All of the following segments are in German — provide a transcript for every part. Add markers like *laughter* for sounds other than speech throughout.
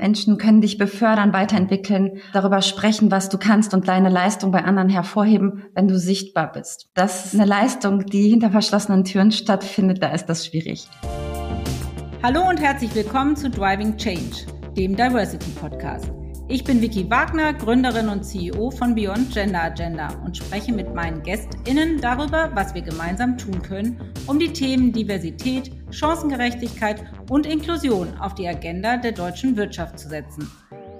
Menschen können dich befördern, weiterentwickeln, darüber sprechen, was du kannst und deine Leistung bei anderen hervorheben, wenn du sichtbar bist. Das ist eine Leistung, die hinter verschlossenen Türen stattfindet, da ist das schwierig. Hallo und herzlich willkommen zu Driving Change, dem Diversity Podcast. Ich bin Vicky Wagner, Gründerin und CEO von Beyond Gender Agenda und spreche mit meinen GästInnen darüber, was wir gemeinsam tun können, um die Themen Diversität, Chancengerechtigkeit und Inklusion auf die Agenda der deutschen Wirtschaft zu setzen.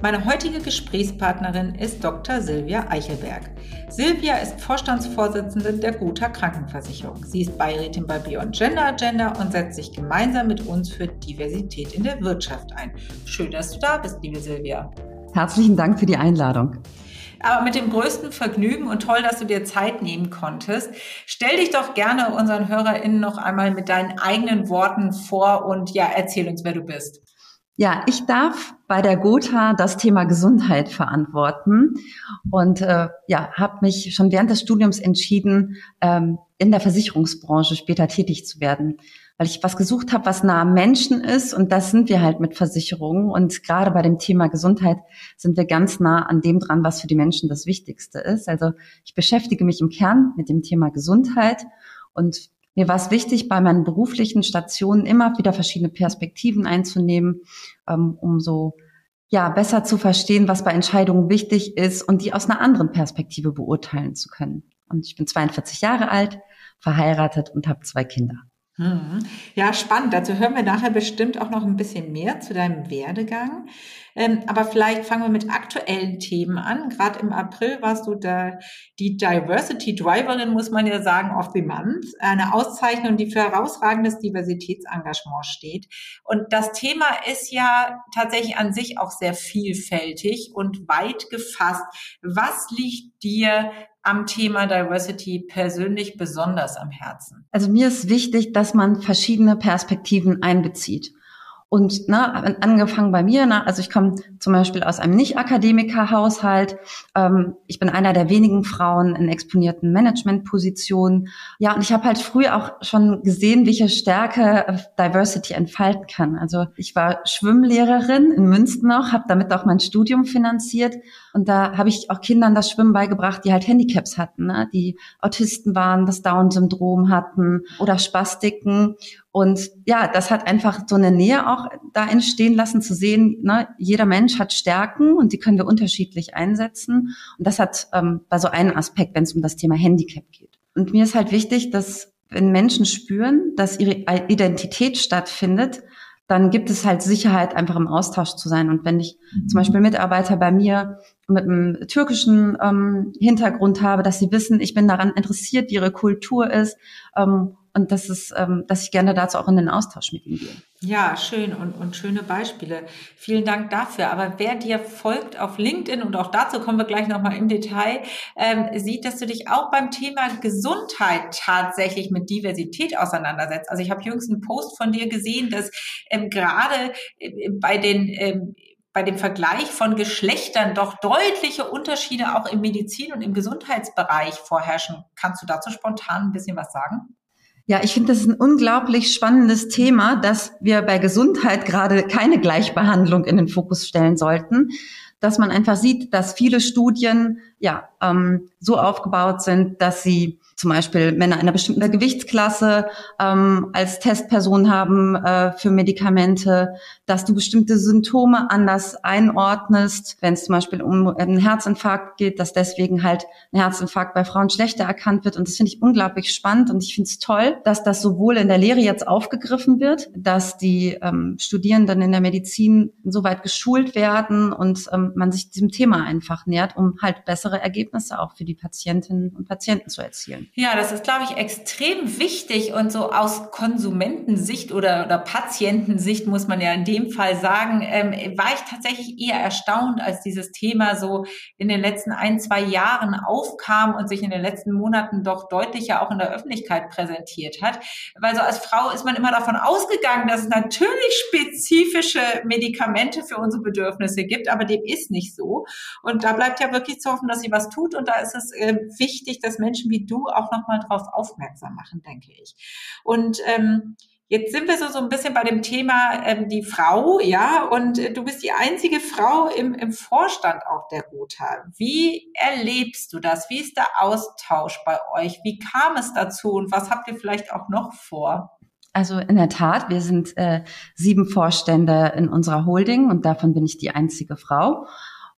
Meine heutige Gesprächspartnerin ist Dr. Silvia Eichelberg. Silvia ist Vorstandsvorsitzende der Gotha Krankenversicherung. Sie ist Beirätin bei Beyond Gender Agenda und setzt sich gemeinsam mit uns für Diversität in der Wirtschaft ein. Schön, dass du da bist, liebe Silvia. Herzlichen Dank für die Einladung. Aber mit dem größten Vergnügen und toll, dass du dir Zeit nehmen konntest. Stell dich doch gerne unseren HörerInnen noch einmal mit deinen eigenen Worten vor und ja, erzähl uns, wer du bist. Ja, ich darf bei der Gotha das Thema Gesundheit verantworten und äh, ja, habe mich schon während des Studiums entschieden, ähm, in der Versicherungsbranche später tätig zu werden weil ich was gesucht habe, was nah am Menschen ist und das sind wir halt mit Versicherungen und gerade bei dem Thema Gesundheit sind wir ganz nah an dem dran, was für die Menschen das Wichtigste ist. Also ich beschäftige mich im Kern mit dem Thema Gesundheit und mir war es wichtig, bei meinen beruflichen Stationen immer wieder verschiedene Perspektiven einzunehmen, ähm, um so ja besser zu verstehen, was bei Entscheidungen wichtig ist und die aus einer anderen Perspektive beurteilen zu können. Und ich bin 42 Jahre alt, verheiratet und habe zwei Kinder. Mhm. Ja, spannend. Dazu hören wir nachher bestimmt auch noch ein bisschen mehr zu deinem Werdegang. Ähm, aber vielleicht fangen wir mit aktuellen Themen an. Gerade im April warst du da die Diversity Driverin, muss man ja sagen, of the Month. Eine Auszeichnung, die für herausragendes Diversitätsengagement steht. Und das Thema ist ja tatsächlich an sich auch sehr vielfältig und weit gefasst. Was liegt dir am Thema Diversity persönlich besonders am Herzen? Also mir ist wichtig, dass man verschiedene Perspektiven einbezieht. Und ne, angefangen bei mir, ne, also ich komme zum Beispiel aus einem Nicht-Akademiker-Haushalt. Ähm, ich bin einer der wenigen Frauen in exponierten Managementpositionen. Ja, und ich habe halt früh auch schon gesehen, welche Stärke Diversity entfalten kann. Also ich war Schwimmlehrerin in Münster noch, habe damit auch mein Studium finanziert. Und da habe ich auch Kindern das Schwimmen beigebracht, die halt Handicaps hatten, ne? die Autisten waren, das Down-Syndrom hatten oder Spastiken. Und ja, das hat einfach so eine Nähe auch da entstehen lassen, zu sehen, ne, jeder Mensch hat Stärken und die können wir unterschiedlich einsetzen. Und das hat ähm, bei so einem Aspekt, wenn es um das Thema Handicap geht. Und mir ist halt wichtig, dass wenn Menschen spüren, dass ihre Identität stattfindet, dann gibt es halt Sicherheit, einfach im Austausch zu sein. Und wenn ich mhm. zum Beispiel Mitarbeiter bei mir mit einem türkischen ähm, Hintergrund habe, dass sie wissen, ich bin daran interessiert, wie ihre Kultur ist ähm, und das ist, ähm, dass ich gerne dazu auch in den Austausch mit ihm gehe. Ja, schön und, und schöne Beispiele. Vielen Dank dafür. Aber wer dir folgt auf LinkedIn, und auch dazu kommen wir gleich nochmal im Detail, ähm, sieht, dass du dich auch beim Thema Gesundheit tatsächlich mit Diversität auseinandersetzt. Also ich habe jüngst einen Post von dir gesehen, dass ähm, gerade äh, bei den ähm, bei dem Vergleich von Geschlechtern doch deutliche Unterschiede auch im Medizin- und im Gesundheitsbereich vorherrschen. Kannst du dazu spontan ein bisschen was sagen? Ja, ich finde, das ist ein unglaublich spannendes Thema, dass wir bei Gesundheit gerade keine Gleichbehandlung in den Fokus stellen sollten, dass man einfach sieht, dass viele Studien ja ähm, so aufgebaut sind, dass sie zum Beispiel Männer einer bestimmten Gewichtsklasse ähm, als Testperson haben äh, für Medikamente, dass du bestimmte Symptome anders einordnest, wenn es zum Beispiel um einen Herzinfarkt geht, dass deswegen halt ein Herzinfarkt bei Frauen schlechter erkannt wird. Und das finde ich unglaublich spannend und ich finde es toll, dass das sowohl in der Lehre jetzt aufgegriffen wird, dass die ähm, Studierenden in der Medizin soweit geschult werden und ähm, man sich diesem Thema einfach nähert, um halt bessere Ergebnisse auch für die Patientinnen und Patienten zu erzielen. Ja, das ist, glaube ich, extrem wichtig und so aus Konsumentensicht oder, oder Patientensicht muss man ja in dem Fall sagen, ähm, war ich tatsächlich eher erstaunt, als dieses Thema so in den letzten ein, zwei Jahren aufkam und sich in den letzten Monaten doch deutlicher auch in der Öffentlichkeit präsentiert hat. Weil so als Frau ist man immer davon ausgegangen, dass es natürlich spezifische Medikamente für unsere Bedürfnisse gibt, aber dem ist nicht so. Und da bleibt ja wirklich zu hoffen, dass sie was tut. Und da ist es äh, wichtig, dass Menschen wie du auch nochmal drauf aufmerksam machen, denke ich. Und ähm, Jetzt sind wir so, so ein bisschen bei dem Thema ähm, die Frau, ja, und äh, du bist die einzige Frau im, im Vorstand auch der Gotha. Wie erlebst du das? Wie ist der Austausch bei euch? Wie kam es dazu und was habt ihr vielleicht auch noch vor? Also in der Tat, wir sind äh, sieben Vorstände in unserer Holding und davon bin ich die einzige Frau.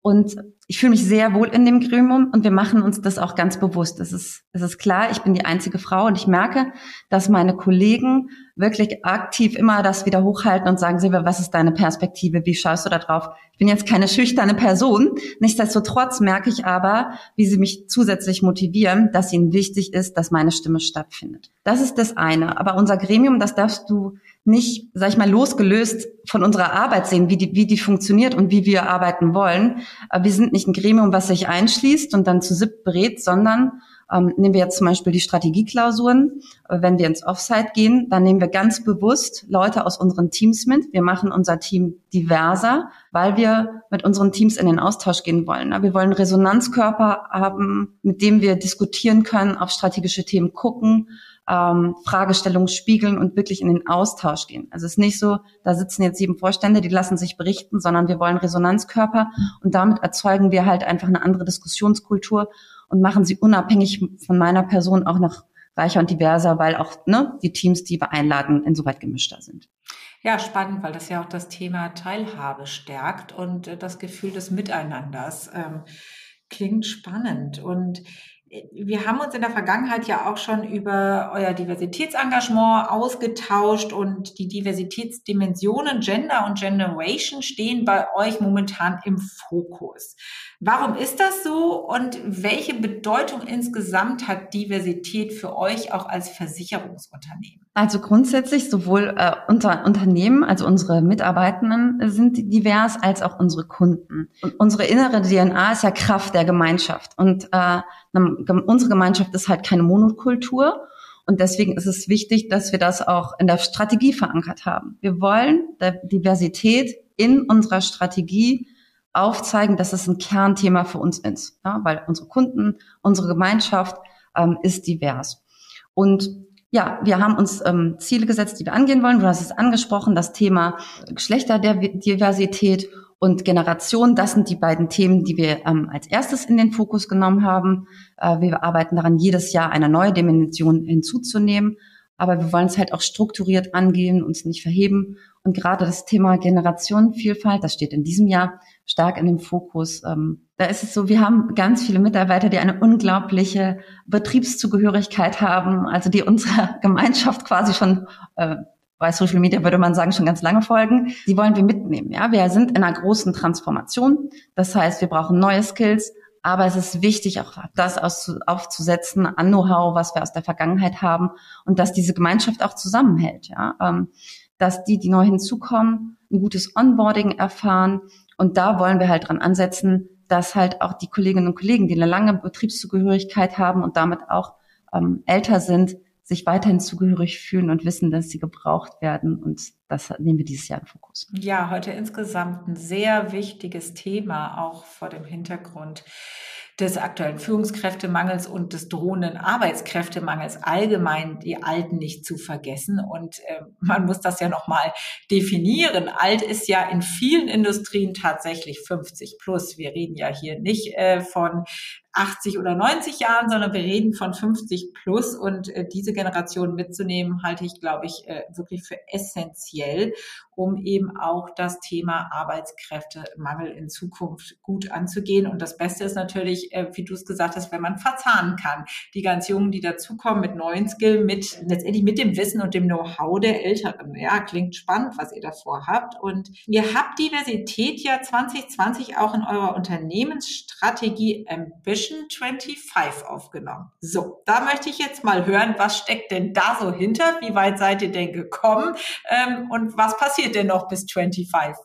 Und ich fühle mich sehr wohl in dem Gremium und wir machen uns das auch ganz bewusst. Es ist, es ist klar, ich bin die einzige Frau und ich merke, dass meine Kollegen wirklich aktiv immer das wieder hochhalten und sagen, Silvia, was ist deine Perspektive? Wie schaust du da drauf? Ich bin jetzt keine schüchterne Person. Nichtsdestotrotz merke ich aber, wie sie mich zusätzlich motivieren, dass ihnen wichtig ist, dass meine Stimme stattfindet. Das ist das eine. Aber unser Gremium, das darfst du nicht, sag ich mal, losgelöst von unserer Arbeit sehen, wie die, wie die funktioniert und wie wir arbeiten wollen. Wir sind nicht ein Gremium, was sich einschließt und dann zu SIP berät, sondern ähm, nehmen wir jetzt zum Beispiel die Strategieklausuren. Wenn wir ins Offsite gehen, dann nehmen wir ganz bewusst Leute aus unseren Teams mit. Wir machen unser Team diverser, weil wir mit unseren Teams in den Austausch gehen wollen. Wir wollen Resonanzkörper haben, mit dem wir diskutieren können, auf strategische Themen gucken, ähm, Fragestellungen spiegeln und wirklich in den Austausch gehen. Also es ist nicht so, da sitzen jetzt sieben Vorstände, die lassen sich berichten, sondern wir wollen Resonanzkörper und damit erzeugen wir halt einfach eine andere Diskussionskultur und machen sie unabhängig von meiner Person auch noch reicher und diverser, weil auch ne, die Teams, die wir einladen, insoweit gemischter sind. Ja, spannend, weil das ja auch das Thema Teilhabe stärkt und äh, das Gefühl des Miteinanders. Ähm, klingt spannend. Und wir haben uns in der Vergangenheit ja auch schon über euer Diversitätsengagement ausgetauscht und die Diversitätsdimensionen Gender und Generation stehen bei euch momentan im Fokus. Warum ist das so und welche Bedeutung insgesamt hat Diversität für euch auch als Versicherungsunternehmen? Also grundsätzlich sowohl äh, unser Unternehmen, also unsere Mitarbeitenden sind divers, als auch unsere Kunden. Und unsere innere DNA ist ja Kraft der Gemeinschaft. Und äh, unsere Gemeinschaft ist halt keine Monokultur. Und deswegen ist es wichtig, dass wir das auch in der Strategie verankert haben. Wir wollen der Diversität in unserer Strategie aufzeigen, dass es ein Kernthema für uns ist, ja, weil unsere Kunden, unsere Gemeinschaft ähm, ist divers. Und ja, wir haben uns ähm, Ziele gesetzt, die wir angehen wollen. Du hast es angesprochen, das Thema Geschlechterdiversität und Generation. Das sind die beiden Themen, die wir ähm, als erstes in den Fokus genommen haben. Äh, wir arbeiten daran, jedes Jahr eine neue Dimension hinzuzunehmen. Aber wir wollen es halt auch strukturiert angehen, uns nicht verheben. Und gerade das Thema Generationenvielfalt, das steht in diesem Jahr stark in dem Fokus. Ähm, da ist es so, wir haben ganz viele Mitarbeiter, die eine unglaubliche Betriebszugehörigkeit haben, also die unserer *laughs* Gemeinschaft quasi schon äh, bei Social Media würde man sagen, schon ganz lange folgen. Die wollen wir mitnehmen. Ja, wir sind in einer großen Transformation. Das heißt, wir brauchen neue Skills, aber es ist wichtig, auch das aufzusetzen an Know-how, was wir aus der Vergangenheit haben und dass diese Gemeinschaft auch zusammenhält. Ja, ähm, dass die, die neu hinzukommen, ein gutes Onboarding erfahren, und da wollen wir halt dran ansetzen, dass halt auch die Kolleginnen und Kollegen, die eine lange Betriebszugehörigkeit haben und damit auch ähm, älter sind, sich weiterhin zugehörig fühlen und wissen, dass sie gebraucht werden. Und das nehmen wir dieses Jahr in Fokus. Ja, heute insgesamt ein sehr wichtiges Thema, auch vor dem Hintergrund des aktuellen Führungskräftemangels und des drohenden Arbeitskräftemangels allgemein die Alten nicht zu vergessen. Und äh, man muss das ja nochmal definieren. Alt ist ja in vielen Industrien tatsächlich 50 plus. Wir reden ja hier nicht äh, von 80 oder 90 Jahren, sondern wir reden von 50 plus und äh, diese Generation mitzunehmen, halte ich, glaube ich, äh, wirklich für essentiell, um eben auch das Thema Arbeitskräftemangel in Zukunft gut anzugehen. Und das Beste ist natürlich, äh, wie du es gesagt hast, wenn man verzahnen kann. Die ganz Jungen, die dazukommen mit neuen Skill, mit letztendlich mit dem Wissen und dem Know-how der Älteren. Ja, klingt spannend, was ihr davor habt. Und ihr habt Diversität ja 2020 auch in eurer Unternehmensstrategie Ambition Mission 25 aufgenommen. So, da möchte ich jetzt mal hören, was steckt denn da so hinter? Wie weit seid ihr denn gekommen? Ähm, und was passiert denn noch bis 25?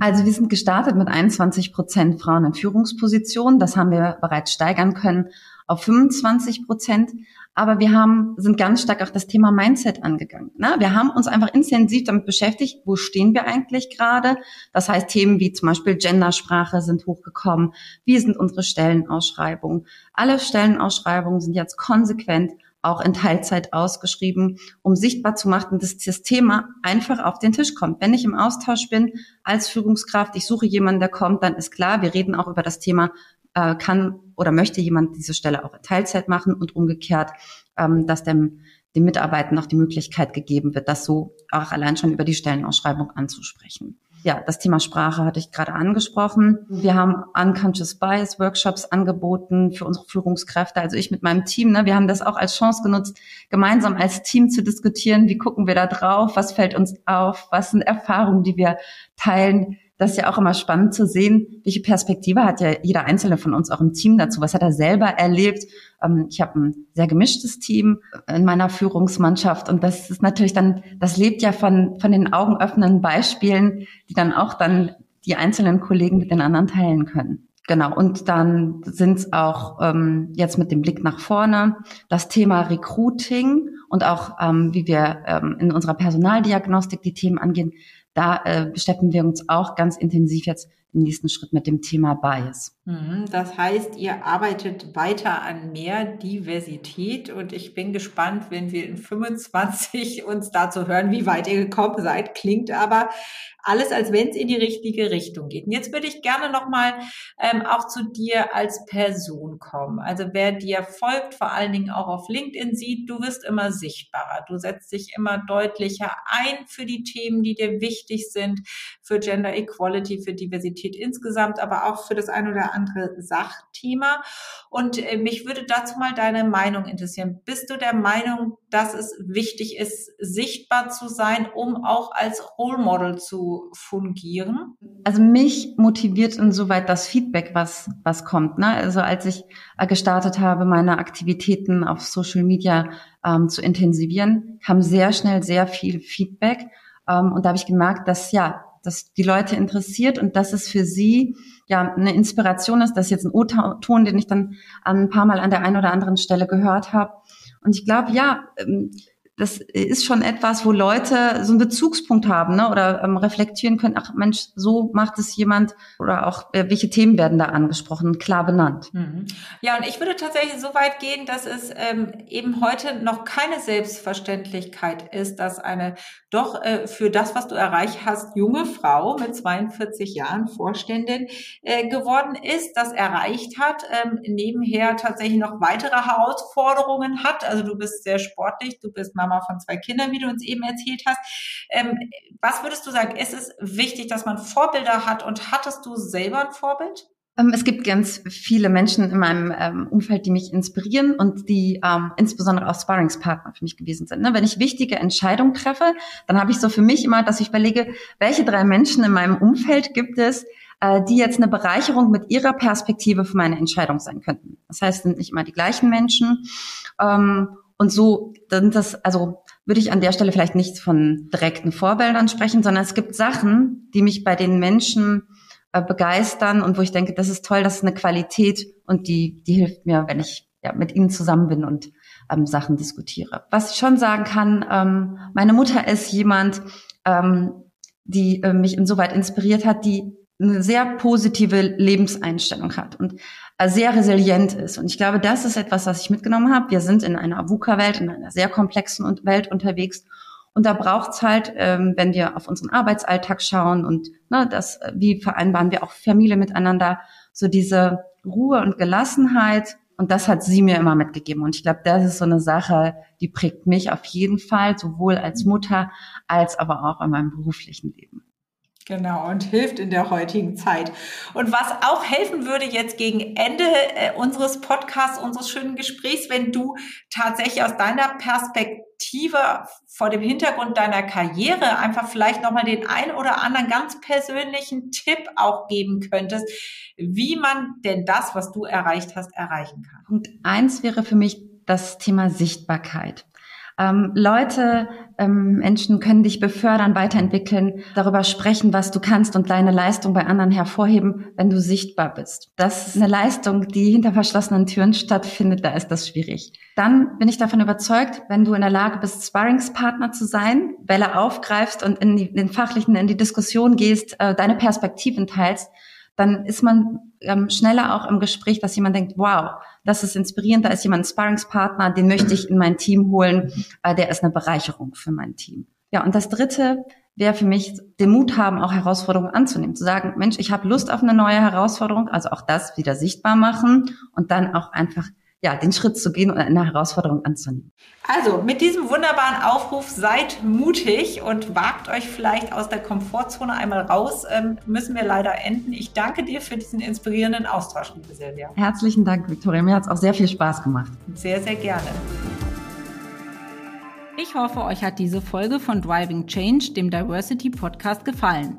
Also wir sind gestartet mit 21 Prozent Frauen in Führungspositionen. Das haben wir bereits steigern können auf 25 Prozent. Aber wir haben, sind ganz stark auch das Thema Mindset angegangen. Ne? Wir haben uns einfach intensiv damit beschäftigt, wo stehen wir eigentlich gerade? Das heißt, Themen wie zum Beispiel Gendersprache sind hochgekommen. Wie sind unsere Stellenausschreibungen? Alle Stellenausschreibungen sind jetzt konsequent auch in Teilzeit ausgeschrieben, um sichtbar zu machen, dass das Thema einfach auf den Tisch kommt. Wenn ich im Austausch bin als Führungskraft, ich suche jemanden, der kommt, dann ist klar, wir reden auch über das Thema, äh, kann oder möchte jemand diese Stelle auch in Teilzeit machen und umgekehrt, ähm, dass dem, dem Mitarbeitern auch die Möglichkeit gegeben wird, das so auch allein schon über die Stellenausschreibung anzusprechen ja, das Thema Sprache hatte ich gerade angesprochen. Wir haben Unconscious Bias Workshops angeboten für unsere Führungskräfte. Also ich mit meinem Team, ne, wir haben das auch als Chance genutzt, gemeinsam als Team zu diskutieren. Wie gucken wir da drauf? Was fällt uns auf? Was sind Erfahrungen, die wir teilen? Das ist ja auch immer spannend zu sehen, welche Perspektive hat ja jeder Einzelne von uns auch im Team dazu. Was hat er selber erlebt? Ähm, ich habe ein sehr gemischtes Team in meiner Führungsmannschaft und das ist natürlich dann, das lebt ja von, von den augenöffnenden Beispielen, die dann auch dann die einzelnen Kollegen mit den anderen teilen können. Genau, und dann sind es auch ähm, jetzt mit dem Blick nach vorne das Thema Recruiting und auch ähm, wie wir ähm, in unserer Personaldiagnostik die Themen angehen, da äh, beschäftigen wir uns auch ganz intensiv jetzt im nächsten Schritt mit dem Thema Bias. Mhm, das heißt, ihr arbeitet weiter an mehr Diversität und ich bin gespannt, wenn wir in 25 *laughs* uns dazu hören, wie weit ihr gekommen seid. Klingt aber alles, als wenn es in die richtige Richtung geht. Und jetzt würde ich gerne nochmal ähm, auch zu dir als Person kommen. Also wer dir folgt, vor allen Dingen auch auf LinkedIn sieht, du wirst immer sichtbarer. Du setzt dich immer deutlicher ein für die Themen, die dir wichtig sind, für Gender Equality, für Diversität insgesamt, aber auch für das ein oder andere Sachthema. Und äh, mich würde dazu mal deine Meinung interessieren. Bist du der Meinung, dass es wichtig ist, sichtbar zu sein, um auch als Role Model zu fungieren? Also mich motiviert insoweit das Feedback, was, was kommt. Ne? Also als ich äh, gestartet habe, meine Aktivitäten auf Social Media ähm, zu intensivieren, kam sehr schnell sehr viel Feedback. Ähm, und da habe ich gemerkt, dass ja, dass die Leute interessiert und dass es für sie ja eine Inspiration ist. Das ist jetzt ein O-Ton, den ich dann ein paar Mal an der einen oder anderen Stelle gehört habe. Und ich glaube, ja, ähm, das ist schon etwas, wo Leute so einen Bezugspunkt haben ne? oder ähm, reflektieren können, ach Mensch, so macht es jemand oder auch, äh, welche Themen werden da angesprochen, klar benannt. Mhm. Ja, und ich würde tatsächlich so weit gehen, dass es ähm, eben heute noch keine Selbstverständlichkeit ist, dass eine doch äh, für das, was du erreicht hast, junge Frau mit 42 Jahren Vorständin äh, geworden ist, das erreicht hat, ähm, nebenher tatsächlich noch weitere Herausforderungen hat. Also du bist sehr sportlich, du bist Mama Mama von zwei Kindern, wie du uns eben erzählt hast. Ähm, was würdest du sagen? Ist es wichtig, dass man Vorbilder hat und hattest du selber ein Vorbild? Ähm, es gibt ganz viele Menschen in meinem ähm, Umfeld, die mich inspirieren und die ähm, insbesondere auch Sparringspartner für mich gewesen sind. Ne? Wenn ich wichtige Entscheidungen treffe, dann habe ich so für mich immer, dass ich überlege, welche drei Menschen in meinem Umfeld gibt es, äh, die jetzt eine Bereicherung mit ihrer Perspektive für meine Entscheidung sein könnten. Das heißt, es sind nicht immer die gleichen Menschen. Ähm, und so dann das, also würde ich an der Stelle vielleicht nicht von direkten Vorbildern sprechen, sondern es gibt Sachen, die mich bei den Menschen äh, begeistern und wo ich denke, das ist toll, das ist eine Qualität und die, die hilft mir, wenn ich ja, mit ihnen zusammen bin und ähm, Sachen diskutiere. Was ich schon sagen kann, ähm, meine Mutter ist jemand, ähm, die äh, mich insoweit inspiriert hat, die eine sehr positive Lebenseinstellung hat und sehr resilient ist. Und ich glaube, das ist etwas, was ich mitgenommen habe. Wir sind in einer VUCA-Welt, in einer sehr komplexen Welt unterwegs. Und da braucht's halt, ähm, wenn wir auf unseren Arbeitsalltag schauen und ne, das, äh, wie vereinbaren wir auch Familie miteinander, so diese Ruhe und Gelassenheit. Und das hat sie mir immer mitgegeben. Und ich glaube, das ist so eine Sache, die prägt mich auf jeden Fall, sowohl als Mutter als aber auch in meinem beruflichen Leben. Genau, und hilft in der heutigen Zeit. Und was auch helfen würde jetzt gegen Ende äh, unseres Podcasts, unseres schönen Gesprächs, wenn du tatsächlich aus deiner Perspektive vor dem Hintergrund deiner Karriere einfach vielleicht nochmal den ein oder anderen ganz persönlichen Tipp auch geben könntest, wie man denn das, was du erreicht hast, erreichen kann. Punkt eins wäre für mich das Thema Sichtbarkeit. Ähm, Leute, ähm, Menschen können dich befördern, weiterentwickeln, darüber sprechen, was du kannst und deine Leistung bei anderen hervorheben, wenn du sichtbar bist. Das ist eine Leistung, die hinter verschlossenen Türen stattfindet, da ist das schwierig. Dann bin ich davon überzeugt, wenn du in der Lage bist, Sparringspartner zu sein, Bälle aufgreifst und in, die, in den fachlichen, in die Diskussion gehst, äh, deine Perspektiven teilst, dann ist man ähm, schneller auch im Gespräch, dass jemand denkt, wow, das ist inspirierend, da ist jemand ein Sparringspartner, den möchte ich in mein Team holen, äh, der ist eine Bereicherung für mein Team. Ja, und das Dritte wäre für mich den Mut haben, auch Herausforderungen anzunehmen, zu sagen, Mensch, ich habe Lust auf eine neue Herausforderung, also auch das wieder sichtbar machen und dann auch einfach ja, den Schritt zu gehen und eine Herausforderung anzunehmen. Also mit diesem wunderbaren Aufruf seid mutig und wagt euch vielleicht aus der Komfortzone einmal raus. Ähm, müssen wir leider enden. Ich danke dir für diesen inspirierenden Austausch, liebe Silvia. Herzlichen Dank, Victoria. Mir hat es auch sehr viel Spaß gemacht. Sehr, sehr gerne. Ich hoffe, euch hat diese Folge von Driving Change, dem Diversity Podcast, gefallen.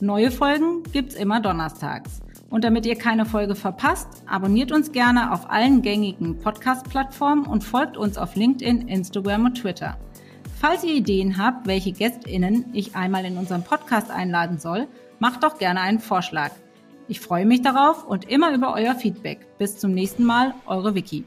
Neue Folgen gibt's immer donnerstags. Und damit ihr keine Folge verpasst, abonniert uns gerne auf allen gängigen Podcast-Plattformen und folgt uns auf LinkedIn, Instagram und Twitter. Falls ihr Ideen habt, welche GästInnen ich einmal in unseren Podcast einladen soll, macht doch gerne einen Vorschlag. Ich freue mich darauf und immer über euer Feedback. Bis zum nächsten Mal, eure Vicky.